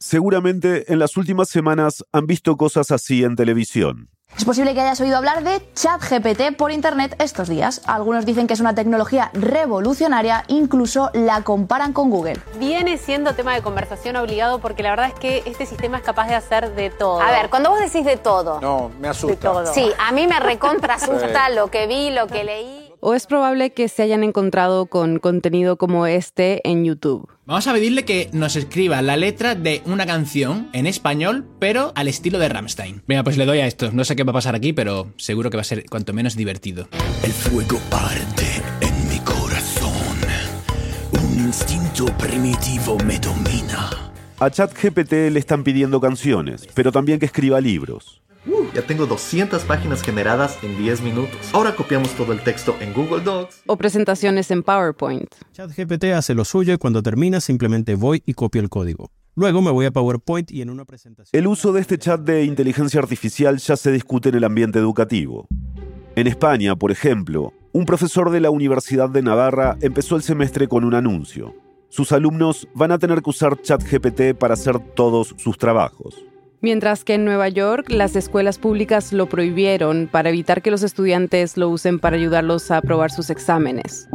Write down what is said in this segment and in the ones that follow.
Seguramente en las últimas semanas han visto cosas así en televisión. Es posible que hayas oído hablar de ChatGPT por internet estos días. Algunos dicen que es una tecnología revolucionaria, incluso la comparan con Google. Viene siendo tema de conversación obligado porque la verdad es que este sistema es capaz de hacer de todo. A ver, cuando vos decís de todo. No, me asusta. De todo. Sí, a mí me recontra asusta lo que vi, lo que leí. O es probable que se hayan encontrado con contenido como este en YouTube. Vamos a pedirle que nos escriba la letra de una canción en español, pero al estilo de Rammstein. Venga, pues le doy a esto. No sé qué va a pasar aquí, pero seguro que va a ser cuanto menos divertido. El fuego arde en mi corazón. Un instinto primitivo me domina. A ChatGPT le están pidiendo canciones, pero también que escriba libros. Ya tengo 200 páginas generadas en 10 minutos. Ahora copiamos todo el texto en Google Docs. O presentaciones en PowerPoint. ChatGPT hace lo suyo y cuando termina simplemente voy y copio el código. Luego me voy a PowerPoint y en una presentación... El uso de este chat de inteligencia artificial ya se discute en el ambiente educativo. En España, por ejemplo, un profesor de la Universidad de Navarra empezó el semestre con un anuncio. Sus alumnos van a tener que usar ChatGPT para hacer todos sus trabajos. Mientras que en Nueva York las escuelas públicas lo prohibieron para evitar que los estudiantes lo usen para ayudarlos a aprobar sus exámenes.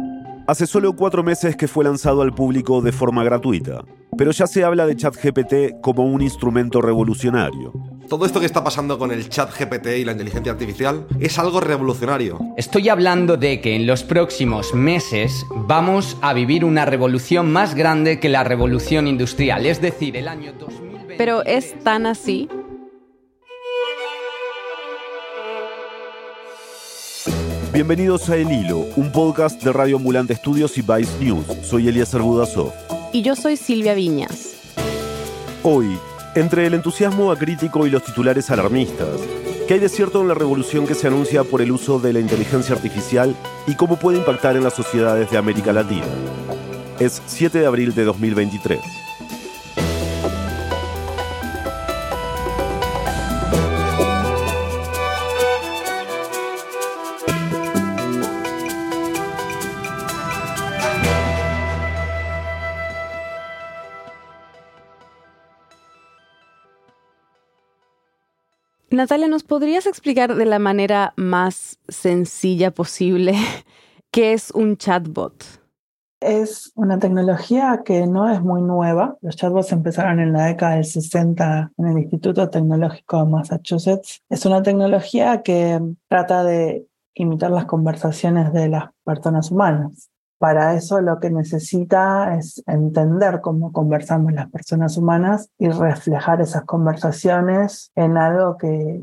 Hace solo cuatro meses que fue lanzado al público de forma gratuita, pero ya se habla de ChatGPT como un instrumento revolucionario. Todo esto que está pasando con el chat GPT y la inteligencia artificial es algo revolucionario. Estoy hablando de que en los próximos meses vamos a vivir una revolución más grande que la revolución industrial, es decir, el año 2000. Pero ¿es tan así? Bienvenidos a El Hilo, un podcast de Radio Ambulante Estudios y Vice News. Soy Elías Budasov. Y yo soy Silvia Viñas. Hoy, entre el entusiasmo acrítico y los titulares alarmistas, ¿qué hay de cierto en la revolución que se anuncia por el uso de la inteligencia artificial y cómo puede impactar en las sociedades de América Latina? Es 7 de abril de 2023. Natalia, ¿nos podrías explicar de la manera más sencilla posible qué es un chatbot? Es una tecnología que no es muy nueva. Los chatbots empezaron en la década del 60 en el Instituto Tecnológico de Massachusetts. Es una tecnología que trata de imitar las conversaciones de las personas humanas. Para eso lo que necesita es entender cómo conversamos las personas humanas y reflejar esas conversaciones en algo que,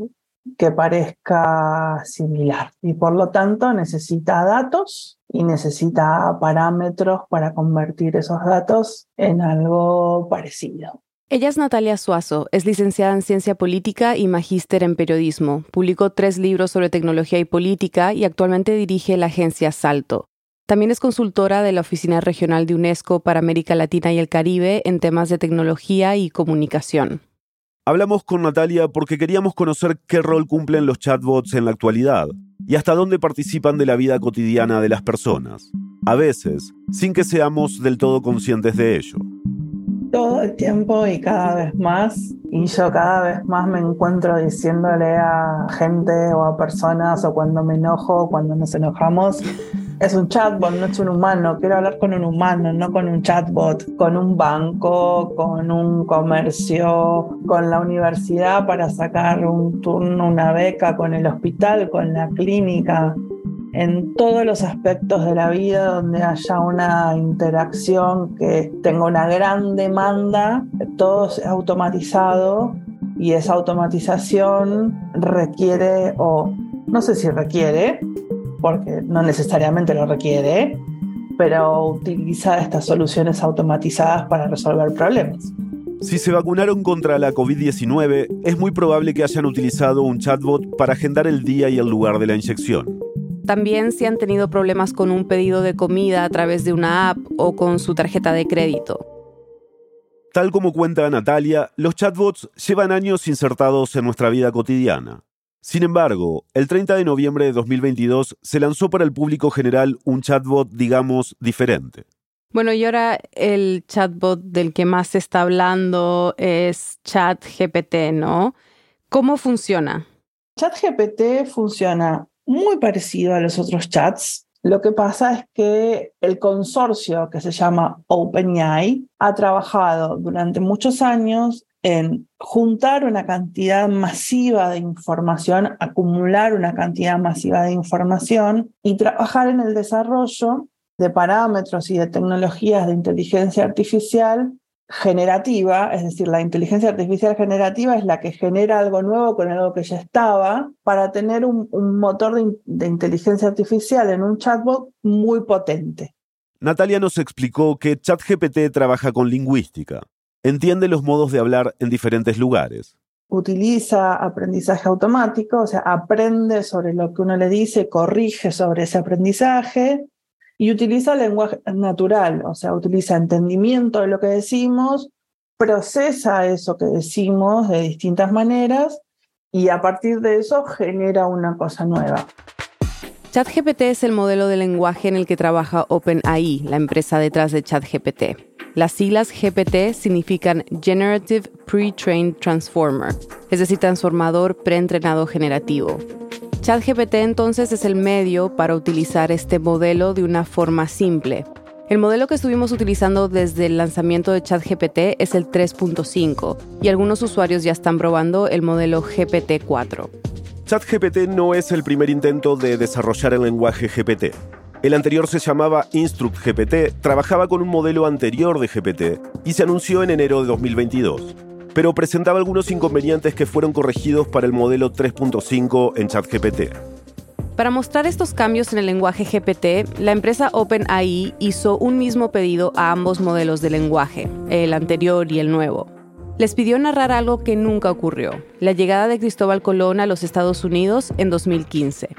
que parezca similar. Y por lo tanto necesita datos y necesita parámetros para convertir esos datos en algo parecido. Ella es Natalia Suazo, es licenciada en Ciencia Política y magíster en Periodismo. Publicó tres libros sobre tecnología y política y actualmente dirige la agencia Salto. También es consultora de la Oficina Regional de UNESCO para América Latina y el Caribe en temas de tecnología y comunicación. Hablamos con Natalia porque queríamos conocer qué rol cumplen los chatbots en la actualidad y hasta dónde participan de la vida cotidiana de las personas, a veces sin que seamos del todo conscientes de ello. Todo el tiempo y cada vez más, y yo cada vez más me encuentro diciéndole a gente o a personas o cuando me enojo o cuando nos enojamos, es un chatbot, no es un humano. Quiero hablar con un humano, no con un chatbot, con un banco, con un comercio, con la universidad para sacar un turno, una beca, con el hospital, con la clínica. En todos los aspectos de la vida donde haya una interacción que tenga una gran demanda, todo es automatizado y esa automatización requiere o no sé si requiere, porque no necesariamente lo requiere, pero utiliza estas soluciones automatizadas para resolver problemas. Si se vacunaron contra la COVID-19, es muy probable que hayan utilizado un chatbot para agendar el día y el lugar de la inyección. También si han tenido problemas con un pedido de comida a través de una app o con su tarjeta de crédito. Tal como cuenta Natalia, los chatbots llevan años insertados en nuestra vida cotidiana. Sin embargo, el 30 de noviembre de 2022 se lanzó para el público general un chatbot, digamos, diferente. Bueno, y ahora el chatbot del que más se está hablando es ChatGPT, ¿no? ¿Cómo funciona? ChatGPT funciona muy parecido a los otros chats. Lo que pasa es que el consorcio que se llama OpenAI ha trabajado durante muchos años en juntar una cantidad masiva de información, acumular una cantidad masiva de información y trabajar en el desarrollo de parámetros y de tecnologías de inteligencia artificial generativa, es decir, la inteligencia artificial generativa es la que genera algo nuevo con algo que ya estaba, para tener un, motor de, de inteligencia artificial en un chatbot muy potente. Natalia nos explicó que ChatGPT trabaja con lingüística. Entiende los modos de hablar en diferentes lugares. Utiliza aprendizaje automático, o sea, aprende sobre lo que uno le dice, corrige sobre ese aprendizaje y utiliza lenguaje natural, o sea, utiliza entendimiento de lo que decimos, procesa eso que decimos de distintas maneras y a partir de eso genera una cosa nueva. ChatGPT es el modelo de lenguaje en el que trabaja OpenAI, la empresa detrás de ChatGPT. Las siglas GPT significan Generative Pre-Trained Transformer, es decir, transformador preentrenado generativo. ChatGPT entonces es el medio para utilizar este modelo de una forma simple. El modelo que estuvimos utilizando desde el lanzamiento de ChatGPT es el 3.5 y algunos usuarios ya están probando el modelo GPT-4. ChatGPT no es el primer intento de desarrollar el lenguaje GPT. El anterior se llamaba InstructGPT, trabajaba con un modelo anterior de GPT y se anunció en enero de 2022 pero presentaba algunos inconvenientes que fueron corregidos para el modelo 3.5 en ChatGPT. Para mostrar estos cambios en el lenguaje GPT, la empresa OpenAI hizo un mismo pedido a ambos modelos de lenguaje, el anterior y el nuevo. Les pidió narrar algo que nunca ocurrió, la llegada de Cristóbal Colón a los Estados Unidos en 2015.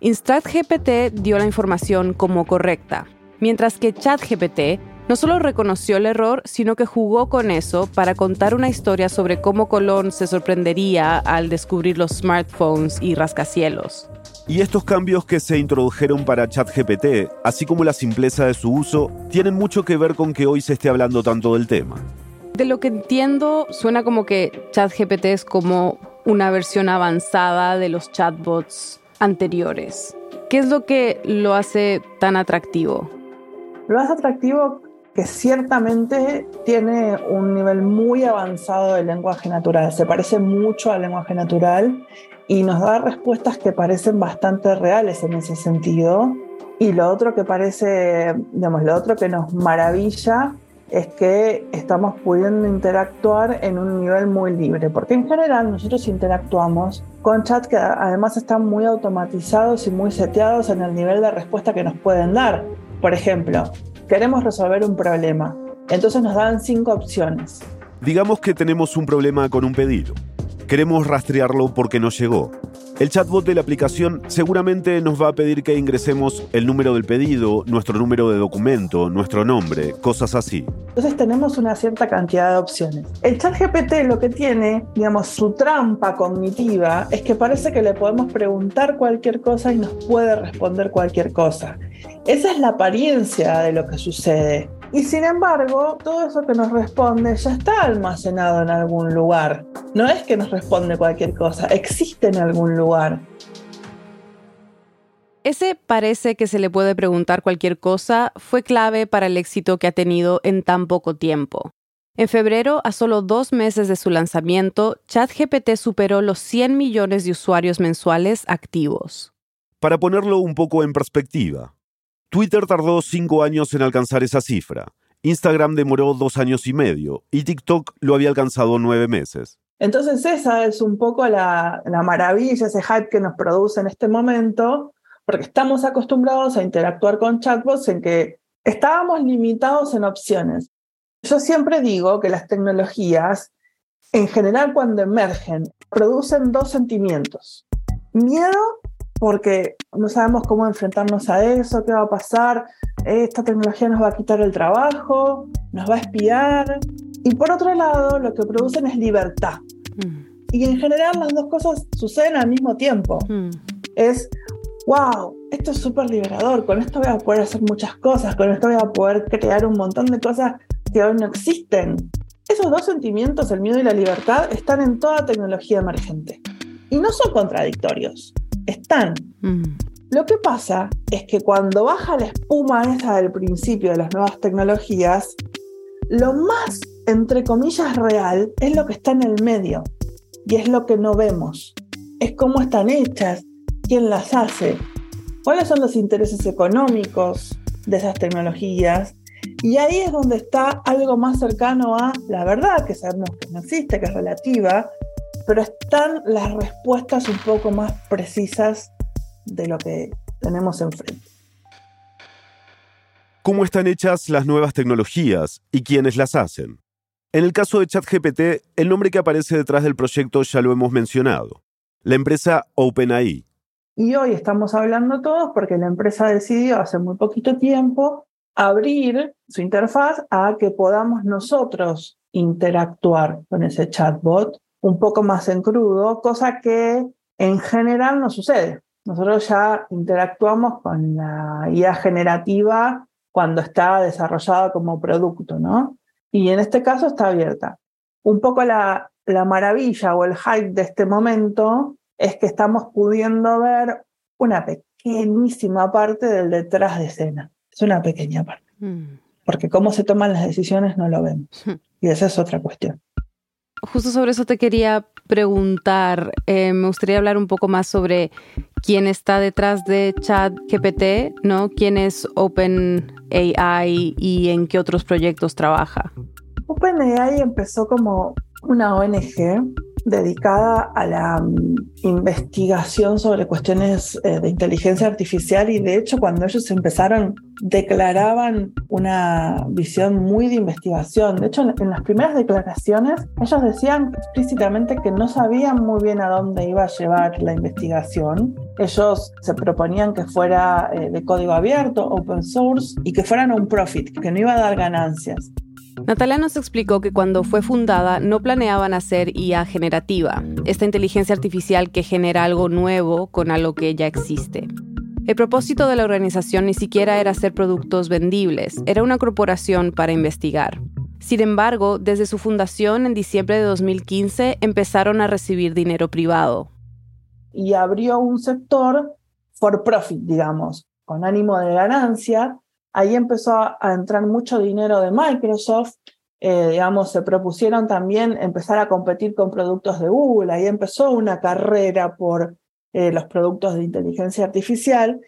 InstructGPT dio la información como correcta, mientras que ChatGPT no solo reconoció el error, sino que jugó con eso para contar una historia sobre cómo Colón se sorprendería al descubrir los smartphones y rascacielos. Y estos cambios que se introdujeron para ChatGPT, así como la simpleza de su uso, tienen mucho que ver con que hoy se esté hablando tanto del tema. De lo que entiendo, suena como que ChatGPT es como una versión avanzada de los chatbots anteriores. ¿Qué es lo que lo hace tan atractivo? Lo hace atractivo que ciertamente tiene un nivel muy avanzado de lenguaje natural, se parece mucho al lenguaje natural y nos da respuestas que parecen bastante reales en ese sentido. Y lo otro que parece, digamos, lo otro que nos maravilla es que estamos pudiendo interactuar en un nivel muy libre, porque en general nosotros interactuamos con chats que además están muy automatizados y muy seteados en el nivel de respuesta que nos pueden dar. Por ejemplo, queremos resolver un problema. Entonces nos dan cinco opciones. Digamos que tenemos un problema con un pedido. Queremos rastrearlo porque no llegó. El chatbot de la aplicación seguramente nos va a pedir que ingresemos el número del pedido, nuestro número de documento, nuestro nombre, cosas así. Entonces tenemos una cierta cantidad de opciones. El chat GPT lo que tiene, digamos, su trampa cognitiva es que parece que le podemos preguntar cualquier cosa y nos puede responder cualquier cosa. Esa es la apariencia de lo que sucede. Y sin embargo, todo eso que nos responde ya está almacenado en algún lugar. No es que nos responde cualquier cosa, existe en algún lugar. Ese parece que se le puede preguntar cualquier cosa fue clave para el éxito que ha tenido en tan poco tiempo. En febrero, a solo dos meses de su lanzamiento, ChatGPT superó los 100 millones de usuarios mensuales activos. Para ponerlo un poco en perspectiva, Twitter tardó cinco años en alcanzar esa cifra. Instagram demoró dos años y medio y TikTok lo había alcanzado nueve meses. Entonces esa es un poco la, maravilla, ese hype que nos produce en este momento, porque estamos acostumbrados a interactuar con chatbots en que estábamos limitados en opciones. Yo siempre digo que las tecnologías, en general cuando emergen, producen dos sentimientos. Miedo porque no sabemos cómo enfrentarnos a eso, qué va a pasar, esta tecnología nos va a quitar el trabajo, nos va a espiar. Y por otro lado, lo que producen es libertad. Mm. Y en general las dos cosas suceden al mismo tiempo. Mm. Es wow, esto es súper liberador, con esto voy a poder hacer muchas cosas, con esto voy a poder crear un montón de cosas que hoy no existen. Esos dos sentimientos, el miedo y la libertad, están en toda tecnología emergente. Y no son contradictorios, están. Mm. Lo que pasa es que cuando baja la espuma esa del principio de las nuevas tecnologías, lo más, entre comillas, real es lo que está en el medio y es lo que no vemos. Es cómo están hechas, quién las hace, cuáles son los intereses económicos de esas tecnologías. Y ahí es donde está algo más cercano a la verdad, que sabemos que no existe, que es relativa, pero están las respuestas un poco más precisas de lo que tenemos enfrente. ¿Cómo están hechas las nuevas tecnologías y quiénes las hacen? En el caso de ChatGPT, el nombre que aparece detrás del proyecto ya lo hemos mencionado, la empresa OpenAI. Y hoy estamos hablando todos porque la empresa decidió hace muy poquito tiempo abrir su interfaz a que podamos nosotros interactuar con ese chatbot un poco más en crudo, cosa que en general no sucede. Nosotros ya interactuamos con la IA generativa cuando está desarrollada como producto, ¿no? Y en este caso está abierta. Un poco la, la maravilla o el hype de este momento es que estamos pudiendo ver una pequeñísima parte del detrás de escena. Es una pequeña parte. Mm. Porque cómo se toman las decisiones no lo vemos. Y esa es otra cuestión. Justo sobre eso te quería preguntar. Eh, me gustaría hablar un poco más sobre quién está detrás de ChatGPT, ¿no? ¿Quién es OpenAI y en qué otros proyectos trabaja? OpenAI empezó como una ONG dedicada a la mm, investigación sobre cuestiones eh, de inteligencia artificial y de hecho cuando ellos empezaron declaraban una visión muy de investigación. De hecho en, las primeras declaraciones ellos decían explícitamente que no sabían muy bien a dónde iba a llevar la investigación. Ellos se proponían que fuera eh, de código abierto, open source y que fueran un profit, que no iba a dar ganancias. Natalia nos explicó que cuando fue fundada no planeaban hacer IA generativa, esta inteligencia artificial que genera algo nuevo con algo que ya existe. El propósito de la organización ni siquiera era hacer productos vendibles, era una corporación para investigar. Sin embargo, desde su fundación en diciembre de 2015 empezaron a recibir dinero privado. Y abrió un sector for profit, digamos, con ánimo de ganancia, ahí empezó a, entrar mucho dinero de Microsoft, eh, digamos, se propusieron también empezar a competir con productos de Google, ahí empezó una carrera por eh, los productos de inteligencia artificial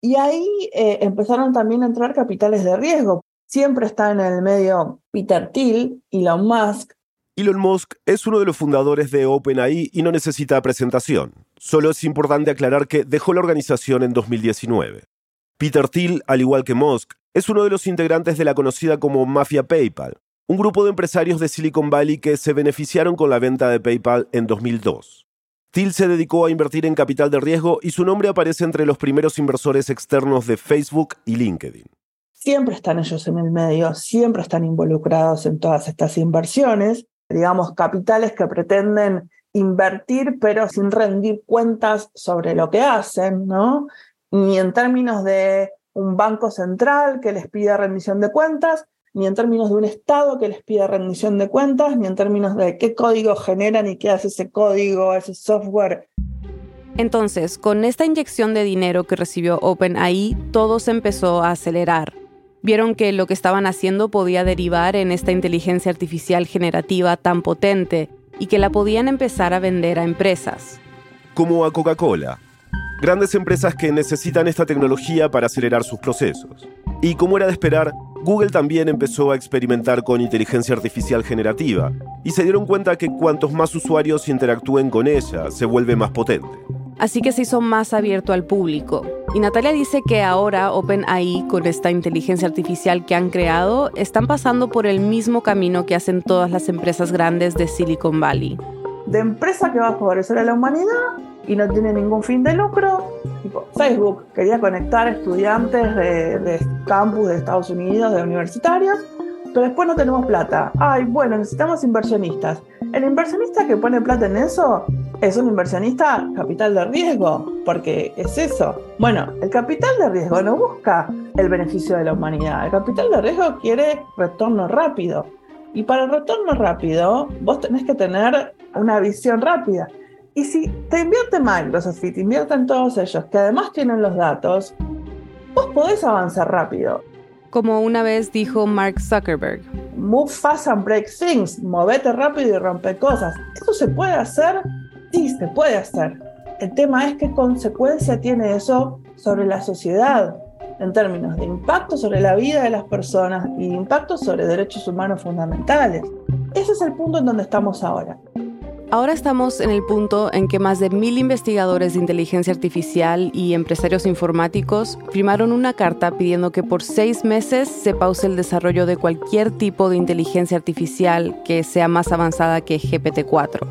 y ahí eh, empezaron también a entrar capitales de riesgo. Siempre está en el medio Peter Thiel, Elon Musk. Elon Musk es uno de los fundadores de OpenAI y no necesita presentación. Solo es importante aclarar que dejó la organización en 2019. Peter Thiel, al igual que Musk, es uno de los integrantes de la conocida como Mafia PayPal, un grupo de empresarios de Silicon Valley que se beneficiaron con la venta de PayPal en 2002. Thiel se dedicó a invertir en capital de riesgo y su nombre aparece entre los primeros inversores externos de Facebook y LinkedIn. Siempre están ellos en el medio, siempre están involucrados en todas estas inversiones, digamos, capitales que pretenden invertir pero sin rendir cuentas sobre lo que hacen, ¿no? Ni en términos de un banco central que les pida rendición de cuentas, ni en términos de un Estado que les pida rendición de cuentas, ni en términos de qué código generan y qué hace ese código, ese software. Entonces, con esta inyección de dinero que recibió OpenAI, todo se empezó a acelerar. Vieron que lo que estaban haciendo podía derivar en esta inteligencia artificial generativa tan potente y que la podían empezar a vender a empresas. Como a Coca-Cola, grandes empresas que necesitan esta tecnología para acelerar sus procesos. Y como era de esperar, Google también empezó a experimentar con inteligencia artificial generativa y se dieron cuenta que cuantos más usuarios interactúen con ella, se vuelve más potente. Así que se hizo más abierto al público. Y Natalia dice que ahora OpenAI, con esta inteligencia artificial que han creado, están pasando por el mismo camino que hacen todas las empresas grandes de Silicon Valley. De empresa que va a favorecer a la humanidad y no tiene ningún fin de lucro. Tipo, Facebook quería conectar estudiantes de, de campus de Estados Unidos, de universitarios, pero después no tenemos plata. Ay, bueno, necesitamos inversionistas. El inversionista que pone plata en eso es un inversionista capital de riesgo, porque es eso. Bueno, el capital de riesgo no busca el beneficio de la humanidad, el capital de riesgo quiere retorno rápido. Y para el retorno rápido, vos tenés que tener una visión rápida. Y si te invierte Microsoft y te invierten todos ellos, que además tienen los datos, vos podés avanzar rápido. Como una vez dijo Mark Zuckerberg. Move fast and break things. Movete rápido y rompe cosas. ¿Eso se puede hacer? Sí, se puede hacer. El tema es qué consecuencia tiene eso sobre la sociedad en términos de impacto sobre la vida de las personas y impacto sobre derechos humanos fundamentales. Ese es el punto en donde estamos ahora. Ahora estamos en el punto en que más de mil investigadores de inteligencia artificial y empresarios informáticos firmaron una carta pidiendo que por seis meses se pause el desarrollo de cualquier tipo de inteligencia artificial que sea más avanzada que GPT-4.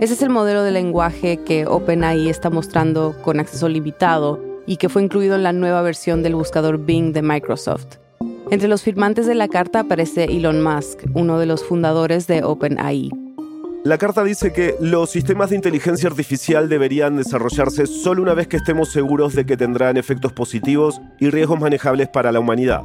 Ese es el modelo de lenguaje que OpenAI está mostrando con acceso limitado y que fue incluido en la nueva versión del buscador Bing de Microsoft. Entre los firmantes de la carta aparece Elon Musk, uno de los fundadores de OpenAI. La carta dice que los sistemas de inteligencia artificial deberían desarrollarse solo una vez que estemos seguros de que tendrán efectos positivos y riesgos manejables para la humanidad.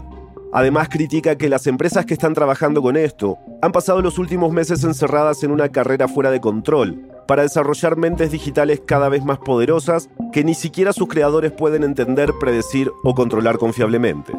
Además critica que las empresas que están trabajando con esto han pasado los últimos meses encerradas en una carrera fuera de control para desarrollar mentes digitales cada vez más poderosas que ni siquiera sus creadores pueden entender, predecir o controlar confiablemente.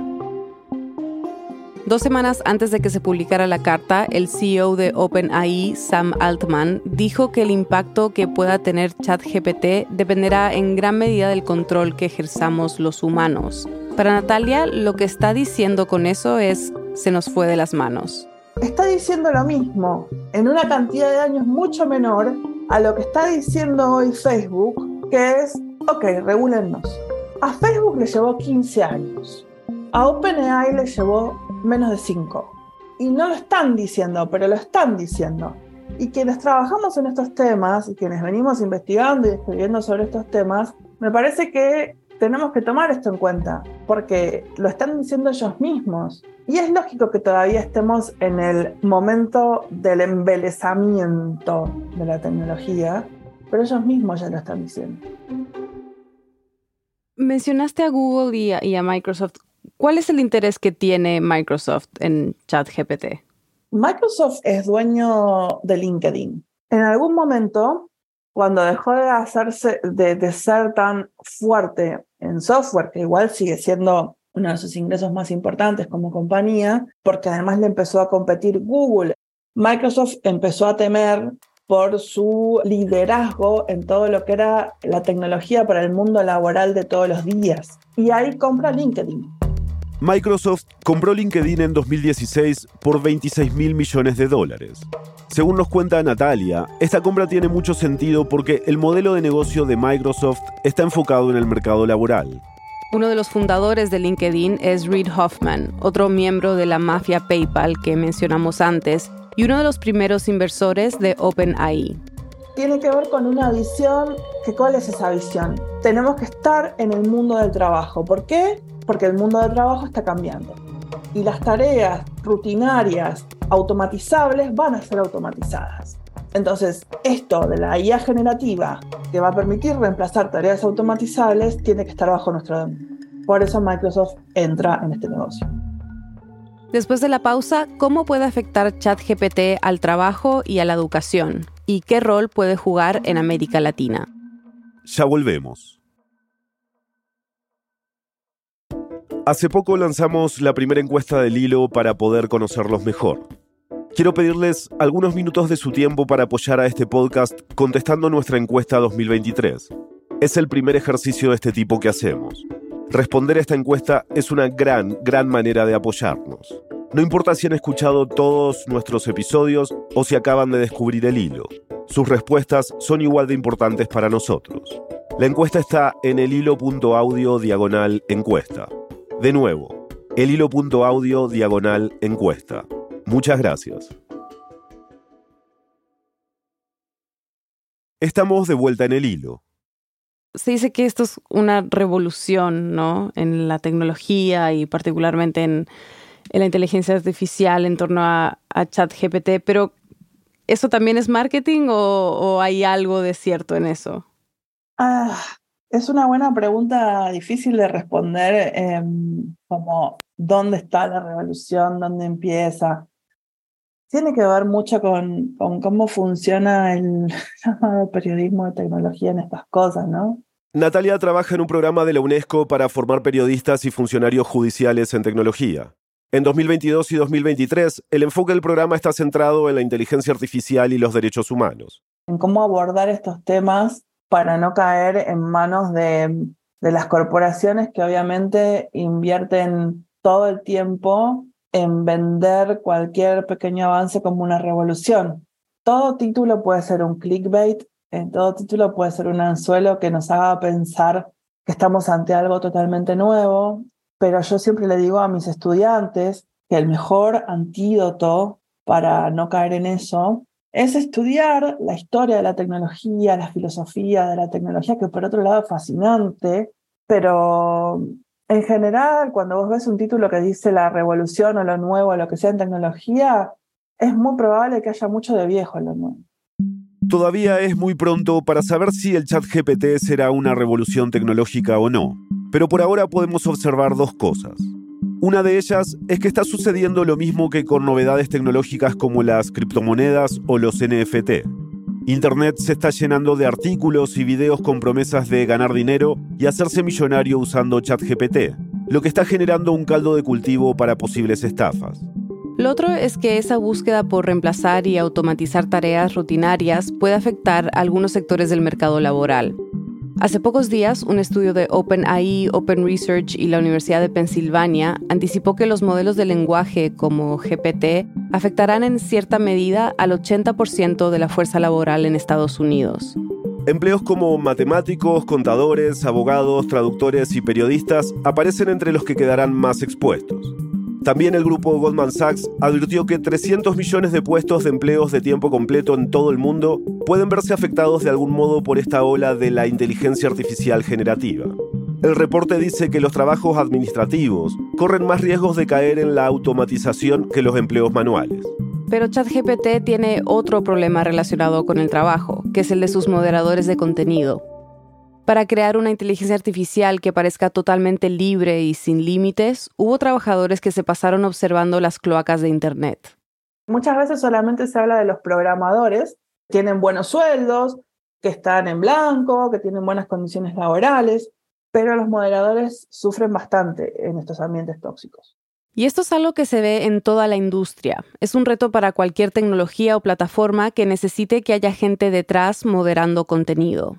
Dos semanas antes de que se publicara la carta, el CEO de OpenAI, Sam Altman, dijo que el impacto que pueda tener ChatGPT dependerá en gran medida del control que ejerzamos los humanos. Para Natalia, lo que está diciendo con eso es se nos fue de las manos. Está diciendo lo mismo, en una cantidad de años mucho menor a lo que está diciendo hoy Facebook, que es, ok, regulennos. A Facebook le llevó 15 años, a OpenAI le llevó menos de 5. Y no lo están diciendo, pero lo están diciendo. Y quienes trabajamos en estos temas y quienes venimos investigando y escribiendo sobre estos temas, me parece que tenemos que tomar esto en cuenta, porque lo están diciendo ellos mismos. Y es lógico que todavía estemos en el momento del embelezamiento de la tecnología, pero ellos mismos ya lo están diciendo. Mencionaste a Google y a, y a Microsoft. ¿Cuál es el interés que tiene Microsoft en ChatGPT? Microsoft es dueño de LinkedIn. En algún momento, cuando dejó de hacerse, de, de, ser tan fuerte en software, que igual sigue siendo uno de sus ingresos más importantes como compañía, porque además le empezó a competir Google. Microsoft empezó a temer por su liderazgo en todo lo que era la tecnología para el mundo laboral de todos los días. Y ahí compra LinkedIn. Microsoft compró LinkedIn en 2016 por 26 mil millones de dólares. Según nos cuenta Natalia, esta compra tiene mucho sentido porque el modelo de negocio de Microsoft está enfocado en el mercado laboral. Uno de los fundadores de LinkedIn es Reid Hoffman, otro miembro de la mafia PayPal que mencionamos antes, y uno de los primeros inversores de OpenAI. Tiene que ver con una visión, que ¿cuál es esa visión? Tenemos que estar en el mundo del trabajo. ¿Por qué? Porque el mundo del trabajo está cambiando. Y las tareas rutinarias, automatizables, van a ser automatizadas. Entonces, esto de la IA generativa, que va a permitir reemplazar tareas automatizables, tiene que estar bajo nuestro dominio. Por eso Microsoft entra en este negocio. Después de la pausa, ¿cómo puede afectar ChatGPT al trabajo y a la educación? ¿Y qué rol puede jugar en América Latina? Ya volvemos. Hace poco lanzamos la primera encuesta del hilo para poder conocerlos mejor. Quiero pedirles algunos minutos de su tiempo para apoyar a este podcast contestando nuestra encuesta 2023. Es el primer ejercicio de este tipo que hacemos. Responder a esta encuesta es una gran, gran manera de apoyarnos. No importa si han escuchado todos nuestros episodios o si acaban de descubrir el hilo. Sus respuestas son igual de importantes para nosotros. La encuesta está en el hilo.audio diagonal encuesta. De nuevo, el hilo.audio diagonal encuesta. Muchas gracias. Estamos de vuelta en el hilo. Se dice que esto es una revolución, ¿no? En la tecnología y particularmente en, en la inteligencia artificial en torno a, a ChatGPT, pero ¿Eso también es marketing o, hay algo de cierto en eso? Ah, es una buena pregunta, difícil de responder, em, como dónde está la revolución, dónde empieza. Tiene que ver mucho con, con cómo funciona el llamado periodismo de tecnología en estas cosas, ¿no? Natalia trabaja en un programa de la UNESCO para formar periodistas y funcionarios judiciales en tecnología. En 2022 y 2023, el enfoque del programa está centrado en la inteligencia artificial y los derechos humanos. En cómo abordar estos temas para no caer en manos de, las corporaciones que obviamente invierten todo el tiempo en vender cualquier pequeño avance como una revolución. Todo título puede ser un clickbait, en todo título puede ser un anzuelo que nos haga pensar que estamos ante algo totalmente nuevo, pero yo siempre le digo a mis estudiantes que el mejor antídoto para no caer en eso es estudiar la historia de la tecnología, la filosofía de la tecnología, que por otro lado es fascinante, pero en general, cuando vos ves un título que dice la revolución o lo nuevo o lo que sea en tecnología, es muy probable que haya mucho de viejo en lo nuevo. Todavía es muy pronto para saber si el chat GPT será una revolución tecnológica o no, pero por ahora podemos observar dos cosas. Una de ellas es que está sucediendo lo mismo que con novedades tecnológicas como las criptomonedas o los NFT. Internet se está llenando de artículos y videos con promesas de ganar dinero y hacerse millonario usando ChatGPT, lo que está generando un caldo de cultivo para posibles estafas. Lo otro es que esa búsqueda por reemplazar y automatizar tareas rutinarias puede afectar a algunos sectores del mercado laboral. Hace pocos días, un estudio de OpenAI, Open Research y la Universidad de Pensilvania anticipó que los modelos de lenguaje como GPT afectarán en cierta medida al 80% de la fuerza laboral en Estados Unidos. Empleos como matemáticos, contadores, abogados, traductores y periodistas aparecen entre los que quedarán más expuestos. También el grupo Goldman Sachs advirtió que 300 millones de puestos de empleos de tiempo completo en todo el mundo pueden verse afectados de algún modo por esta ola de la inteligencia artificial generativa. El reporte dice que los trabajos administrativos corren más riesgos de caer en la automatización que los empleos manuales. Pero ChatGPT tiene otro problema relacionado con el trabajo, que es el de sus moderadores de contenido. Para crear una inteligencia artificial que parezca totalmente libre y sin límites, hubo trabajadores que se pasaron observando las cloacas de Internet. Muchas veces solamente se habla de los programadores, tienen buenos sueldos, que están en blanco, que tienen buenas condiciones laborales, pero los moderadores sufren bastante en estos ambientes tóxicos. Y esto es algo que se ve en toda la industria. Es un reto para cualquier tecnología o plataforma que necesite que haya gente detrás moderando contenido.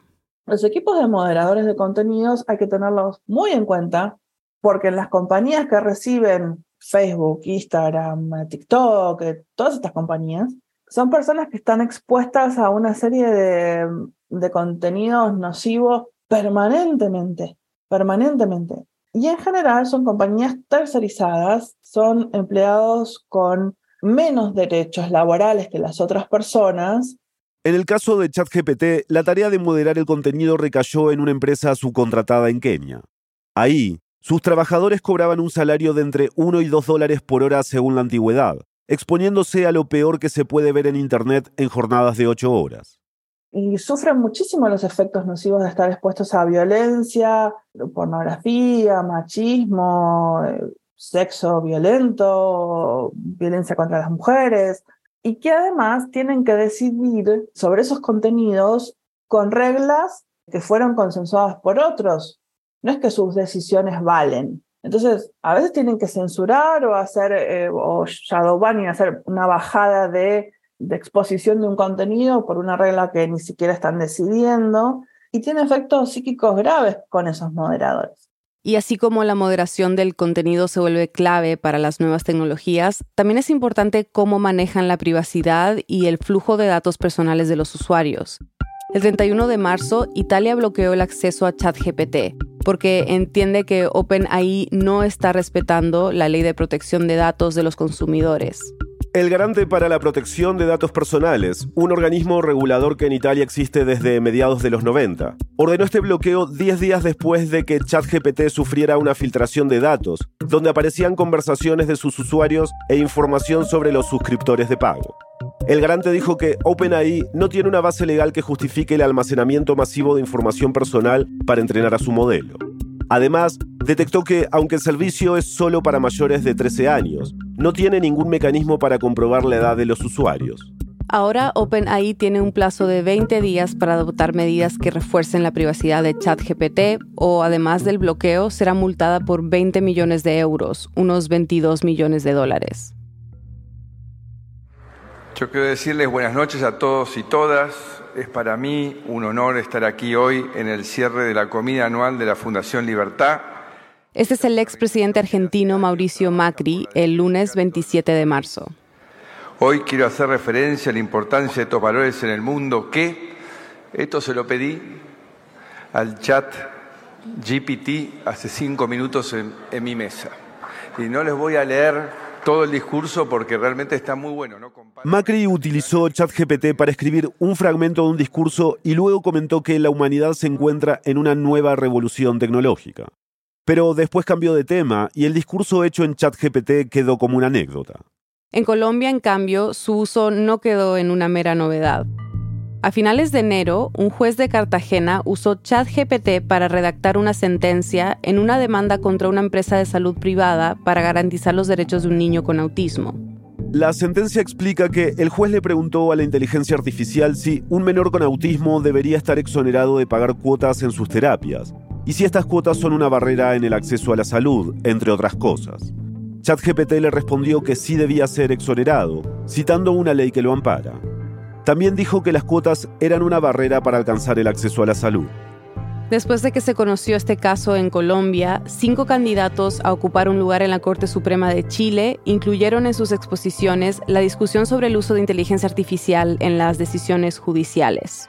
Los equipos de moderadores de contenidos hay que tenerlos muy en cuenta porque las compañías que reciben Facebook, Instagram, TikTok, eh, todas estas compañías, son personas que están expuestas a una serie de, de contenidos nocivos permanentemente, permanentemente. Y en general son compañías tercerizadas, son empleados con menos derechos laborales que las otras personas en el caso de ChatGPT, la tarea de moderar el contenido recayó en una empresa subcontratada en Kenia. Ahí, sus trabajadores cobraban un salario de entre 1 y 2 dólares por hora según la antigüedad, exponiéndose a lo peor que se puede ver en Internet en jornadas de 8 horas. Y sufren muchísimo los efectos nocivos de estar expuestos a violencia, pornografía, machismo, eh, sexo violento, violencia contra las mujeres, y que además tienen que decidir sobre esos contenidos con reglas que fueron consensuadas por otros. No es que sus decisiones valen. Entonces, a veces tienen que censurar o hacer, eh, o shadow banning, hacer una bajada de, de exposición de un contenido por una regla que ni siquiera están decidiendo y tiene efectos psíquicos graves con esos moderadores. Y así como la moderación del contenido se vuelve clave para las nuevas tecnologías, también es importante cómo manejan la privacidad y el flujo de datos personales de los usuarios. El 31 de marzo, Italia bloqueó el acceso a ChatGPT porque entiende que OpenAI no está respetando la ley de protección de datos de los consumidores. El Garante para la Protección de Datos Personales, un organismo regulador que en Italia existe desde mediados de los 90, ordenó este bloqueo 10 días después de que ChatGPT sufriera una filtración de datos, donde aparecían conversaciones de sus usuarios e información sobre los suscriptores de pago. El garante dijo que OpenAI no tiene una base legal que justifique el almacenamiento masivo de información personal para entrenar a su modelo. Además, detectó que, aunque el servicio es solo para mayores de 13 años, no tiene ningún mecanismo para comprobar la edad de los usuarios. Ahora OpenAI tiene un plazo de 20 días para adoptar medidas que refuercen la privacidad de ChatGPT o además del bloqueo será multada por 20 millones de euros, unos 22 millones de dólares. Yo quiero decirles buenas noches a todos y todas. Es para mí un honor estar aquí hoy en el cierre de la comida anual de la Fundación Libertad. Este es el expresidente argentino Mauricio Macri el lunes 27 de marzo. Hoy quiero hacer referencia a la importancia de estos valores en el mundo que, esto se lo pedí al chat GPT hace cinco minutos en, en mi mesa. Y no les voy a leer todo el discurso porque realmente está muy bueno. ¿no? Macri utilizó ChatGPT para escribir un fragmento de un discurso y luego comentó que la humanidad se encuentra en una nueva revolución tecnológica. Pero después cambió de tema y el discurso hecho en ChatGPT quedó como una anécdota. En Colombia, en cambio, su uso no quedó en una mera novedad. A finales de enero, un juez de Cartagena usó ChatGPT para redactar una sentencia en una demanda contra una empresa de salud privada para garantizar los derechos de un niño con autismo. La sentencia explica que el juez le preguntó a la inteligencia artificial si un menor con autismo debería estar exonerado de pagar cuotas en sus terapias, y si estas cuotas son una barrera en el acceso a la salud, entre otras cosas. ChatGPT le respondió que sí debía ser exonerado, citando una ley que lo ampara. También dijo que las cuotas eran una barrera para alcanzar el acceso a la salud. Después de que se conoció este caso en Colombia, cinco candidatos a ocupar un lugar en la Corte Suprema de Chile incluyeron en sus exposiciones la discusión sobre el uso de inteligencia artificial en las decisiones judiciales.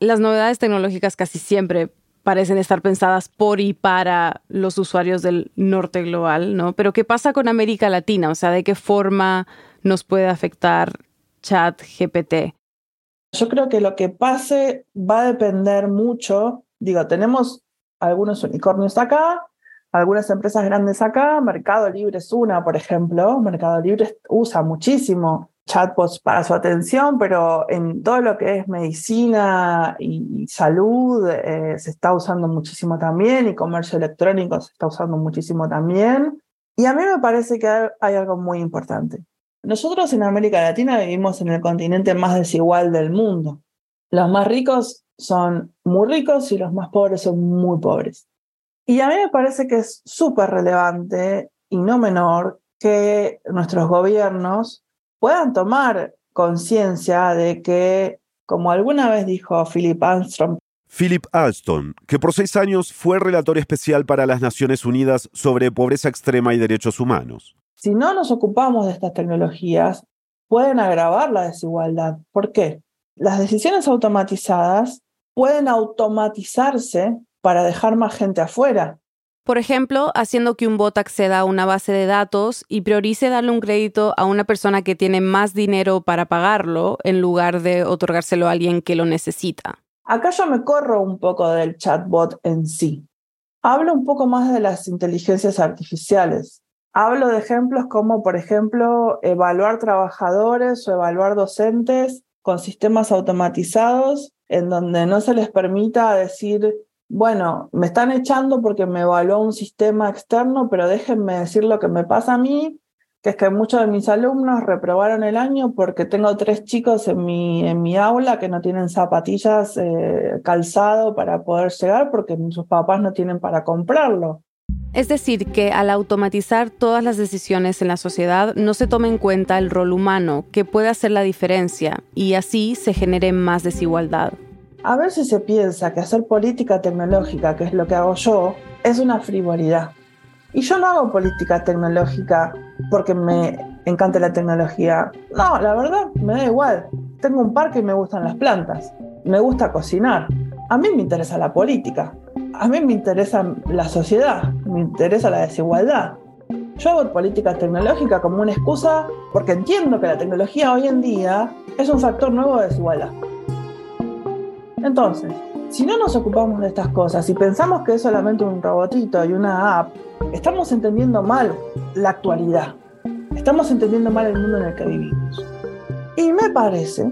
Las novedades tecnológicas casi siempre parecen estar pensadas por y para los usuarios del norte global, ¿no? Pero ¿qué pasa con América Latina? O sea, ¿de qué forma nos puede afectar chat GPT? Yo creo que lo que pase va a depender mucho. Digo, tenemos algunos unicornios acá, algunas empresas grandes acá, Mercado Libre es una, por ejemplo. Mercado Libre usa muchísimo chatbots para su atención, pero en todo lo que es medicina y salud eh, se está usando muchísimo también y comercio electrónico se está usando muchísimo también. Y a mí me parece que hay algo muy importante. Nosotros en América Latina vivimos en el continente más desigual del mundo. Los más ricos son muy ricos y los más pobres son muy pobres. Y a mí me parece que es súper relevante y no menor que nuestros gobiernos puedan tomar conciencia de que, como alguna vez dijo Philip Armstrong, Philip Alston, que por seis años fue relator especial para las Naciones Unidas sobre pobreza extrema y derechos humanos. Si no nos ocupamos de estas tecnologías, pueden agravar la desigualdad. ¿Por qué? Las decisiones automatizadas pueden automatizarse para dejar más gente afuera. Por ejemplo, haciendo que un bot acceda a una base de datos y priorice darle un crédito a una persona que tiene más dinero para pagarlo en lugar de otorgárselo a alguien que lo necesita. Acá yo me corro un poco del chatbot en sí. Hablo un poco más de las inteligencias artificiales. Hablo de ejemplos como, por ejemplo, evaluar trabajadores o evaluar docentes con sistemas automatizados en donde no se les permita decir bueno, me están echando porque me evaluó un sistema externo, pero déjenme decir lo que me pasa a mí, que es que muchos de mis alumnos reprobaron el año porque tengo tres chicos en mi, en mi aula que no tienen zapatillas eh, calzado para poder llegar porque sus papás no tienen para comprarlo. Es decir, que al automatizar todas las decisiones en la sociedad no se toma en cuenta el rol humano, que puede hacer la diferencia, y así se genere más desigualdad. A veces se piensa que hacer política tecnológica, que es lo que hago yo, es una frivolidad. Y yo no hago política tecnológica porque me encanta la tecnología. No, la verdad, me da igual. Tengo un parque y me gustan las plantas. Me gusta cocinar. A mí me interesa la política. A mí me interesa la sociedad. Me interesa la desigualdad. Yo hago política tecnológica como una excusa porque entiendo que la tecnología hoy en día es un factor nuevo de desigualdad. Entonces, si no nos ocupamos de estas cosas y pensamos que es solamente un robotito y una app, estamos entendiendo mal la actualidad. estamos entendiendo mal el mundo en el que vivimos. Y me parece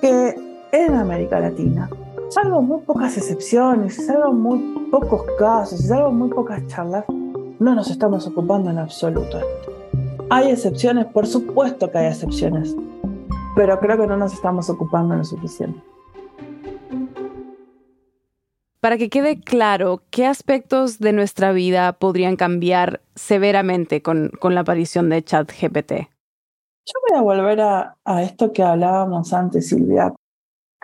que en América Latina, salvo muy pocas excepciones, salvo muy pocos casos, salvo muy pocas charlas, no nos estamos ocupando en absoluto. Hay excepciones, por supuesto que hay excepciones, pero creo que no nos estamos ocupando lo suficiente. Para que quede claro, ¿qué aspectos de nuestra vida podrían cambiar severamente con, la aparición de ChatGPT? Yo voy a volver a, a esto que hablábamos antes, Silvia.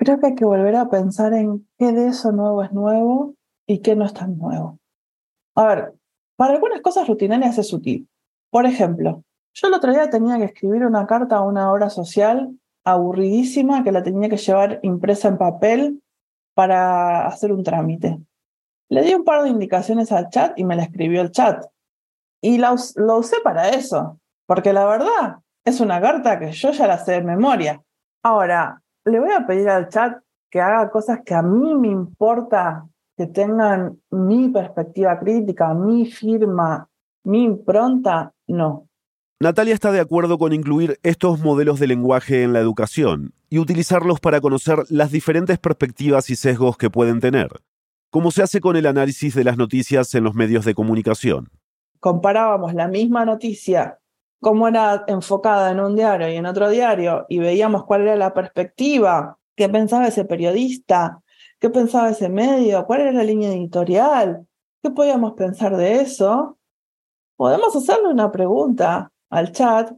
Creo que hay que volver a pensar en qué de eso nuevo es nuevo y qué no es tan nuevo. A ver, para algunas cosas rutinarias es útil. Por ejemplo, yo el otro día tenía que escribir una carta a una obra social aburridísima que la tenía que llevar impresa en papel para hacer un trámite. Le di un par de indicaciones al chat y me la escribió el chat. Y lo usé para eso, porque la verdad es una carta que yo ya la sé de memoria. Ahora, le voy a pedir al chat que haga cosas que a mí me importa que tengan mi perspectiva crítica, mi firma, mi impronta, no. Natalia está de acuerdo con incluir estos modelos de lenguaje en la educación y utilizarlos para conocer las diferentes perspectivas y sesgos que pueden tener, como se hace con el análisis de las noticias en los medios de comunicación. Comparábamos la misma noticia, cómo era enfocada en un diario y en otro diario, y veíamos cuál era la perspectiva, qué pensaba ese periodista, qué pensaba ese medio, cuál era la línea editorial, qué podíamos pensar de eso. Podemos hacerle una pregunta al chat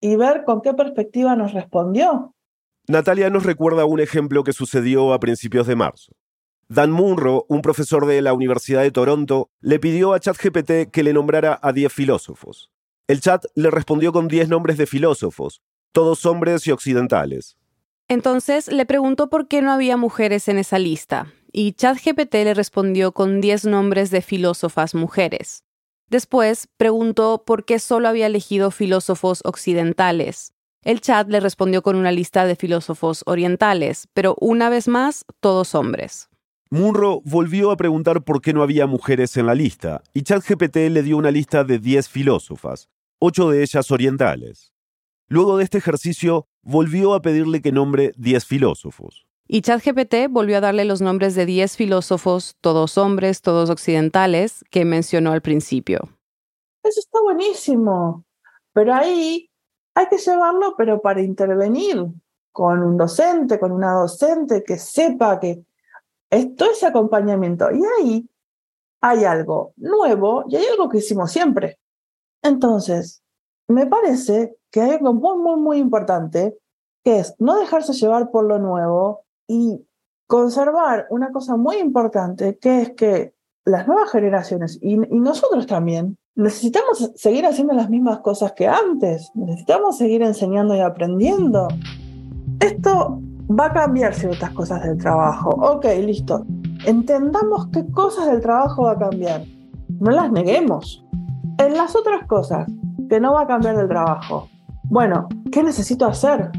y ver con qué perspectiva nos respondió. Natalia nos recuerda un ejemplo que sucedió a principios de marzo. Dan Munro, un profesor de la Universidad de Toronto, le pidió a ChatGPT que le nombrara a 10 filósofos. El chat le respondió con 10 nombres de filósofos, todos hombres y occidentales. Entonces le preguntó por qué no había mujeres en esa lista, y ChatGPT le respondió con 10 nombres de filósofas mujeres. Después preguntó por qué solo había elegido filósofos occidentales. El chat le respondió con una lista de filósofos orientales, pero una vez más, todos hombres. Munro volvió a preguntar por qué no había mujeres en la lista, y ChatGPT le dio una lista de 10 filósofas, ocho de ellas orientales. Luego de este ejercicio, volvió a pedirle que nombre 10 filósofos. Y ChatGPT volvió a darle los nombres de 10 filósofos, todos hombres, todos occidentales, que mencionó al principio. Eso está buenísimo. Pero ahí hay que llevarlo, pero para intervenir con un docente, con una docente que sepa que es acompañamiento. Y ahí hay algo nuevo y hay algo que hicimos siempre. Entonces, me parece que hay algo muy, muy, muy importante, que es no dejarse llevar por lo nuevo, y conservar una cosa muy importante, que es que las nuevas generaciones y, nosotros también necesitamos seguir haciendo las mismas cosas que antes, necesitamos seguir enseñando y aprendiendo. Esto va a cambiar ciertas cosas del trabajo. Ok, listo. Entendamos qué cosas del trabajo va a cambiar. No las neguemos. En las otras cosas que no va a cambiar del trabajo. Bueno, ¿qué necesito hacer?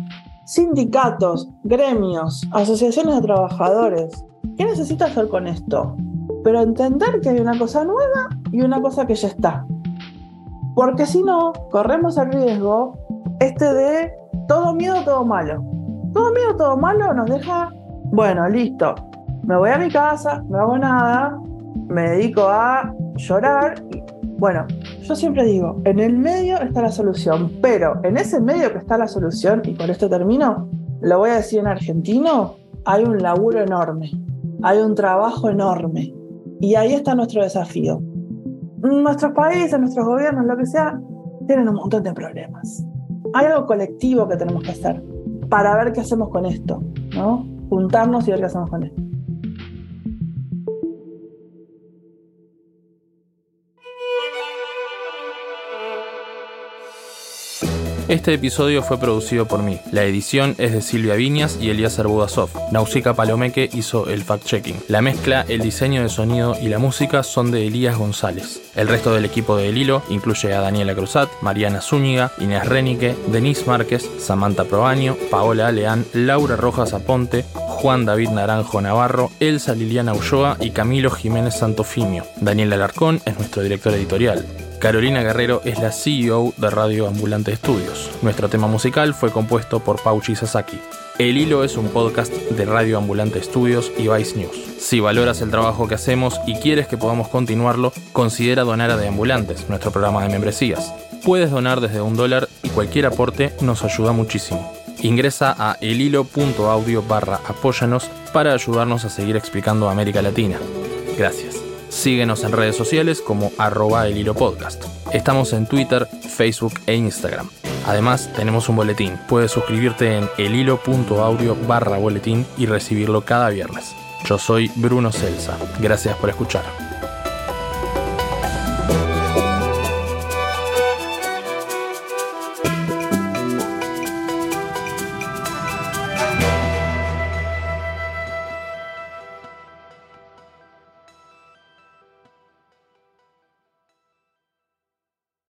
sindicatos, gremios, asociaciones de trabajadores. ¿Qué necesita hacer con esto? Pero entender que hay una cosa nueva y una cosa que ya está. Porque si no, corremos el riesgo este de todo miedo, todo malo. Todo miedo, todo malo nos deja, bueno, listo, me voy a mi casa, no hago nada, me dedico a llorar y bueno, yo siempre digo, en el medio está la solución, pero en ese medio que está la solución, y con esto termino, lo voy a decir en argentino, hay un laburo enorme, hay un trabajo enorme, y ahí está nuestro desafío. Nuestros países, nuestros gobiernos, lo que sea, tienen un montón de problemas. Hay algo colectivo que tenemos que hacer para ver qué hacemos con esto, ¿no? Juntarnos y ver qué hacemos con esto. Este episodio fue producido por mí. La edición es de Silvia Viñas y Elías Budasov. Nausicaa Palomeque hizo el fact-checking. La mezcla, el diseño de sonido y la música son de Elías González. El resto del equipo de El Hilo incluye a Daniela Cruzat, Mariana Zúñiga, Inés Renique, Denise Márquez, Samantha Proaño, Paola Aleán, Laura Rojas Aponte, Juan David Naranjo Navarro, Elsa Liliana Ulloa y Camilo Jiménez Santofimio. Daniel Alarcón es nuestro director editorial. Carolina Guerrero es la CEO de Radio Ambulante Estudios. Nuestro tema musical fue compuesto por Pauchi Sasaki. El Hilo es un podcast de Radio Ambulante Estudios y Vice News. Si valoras el trabajo que hacemos y quieres que podamos continuarlo, considera donar a De Ambulantes, nuestro programa de membresías. Puedes donar desde un dólar y cualquier aporte nos ayuda muchísimo. Ingresa a elhilo.audio barra apóyanos para ayudarnos a seguir explicando América Latina. Gracias. Síguenos en redes sociales como arroba el hilo podcast. Estamos en Twitter, Facebook e Instagram. Además, tenemos un boletín. Puedes suscribirte en elhilo.audio barra boletín y recibirlo cada viernes. Yo soy Bruno Celsa. Gracias por escuchar.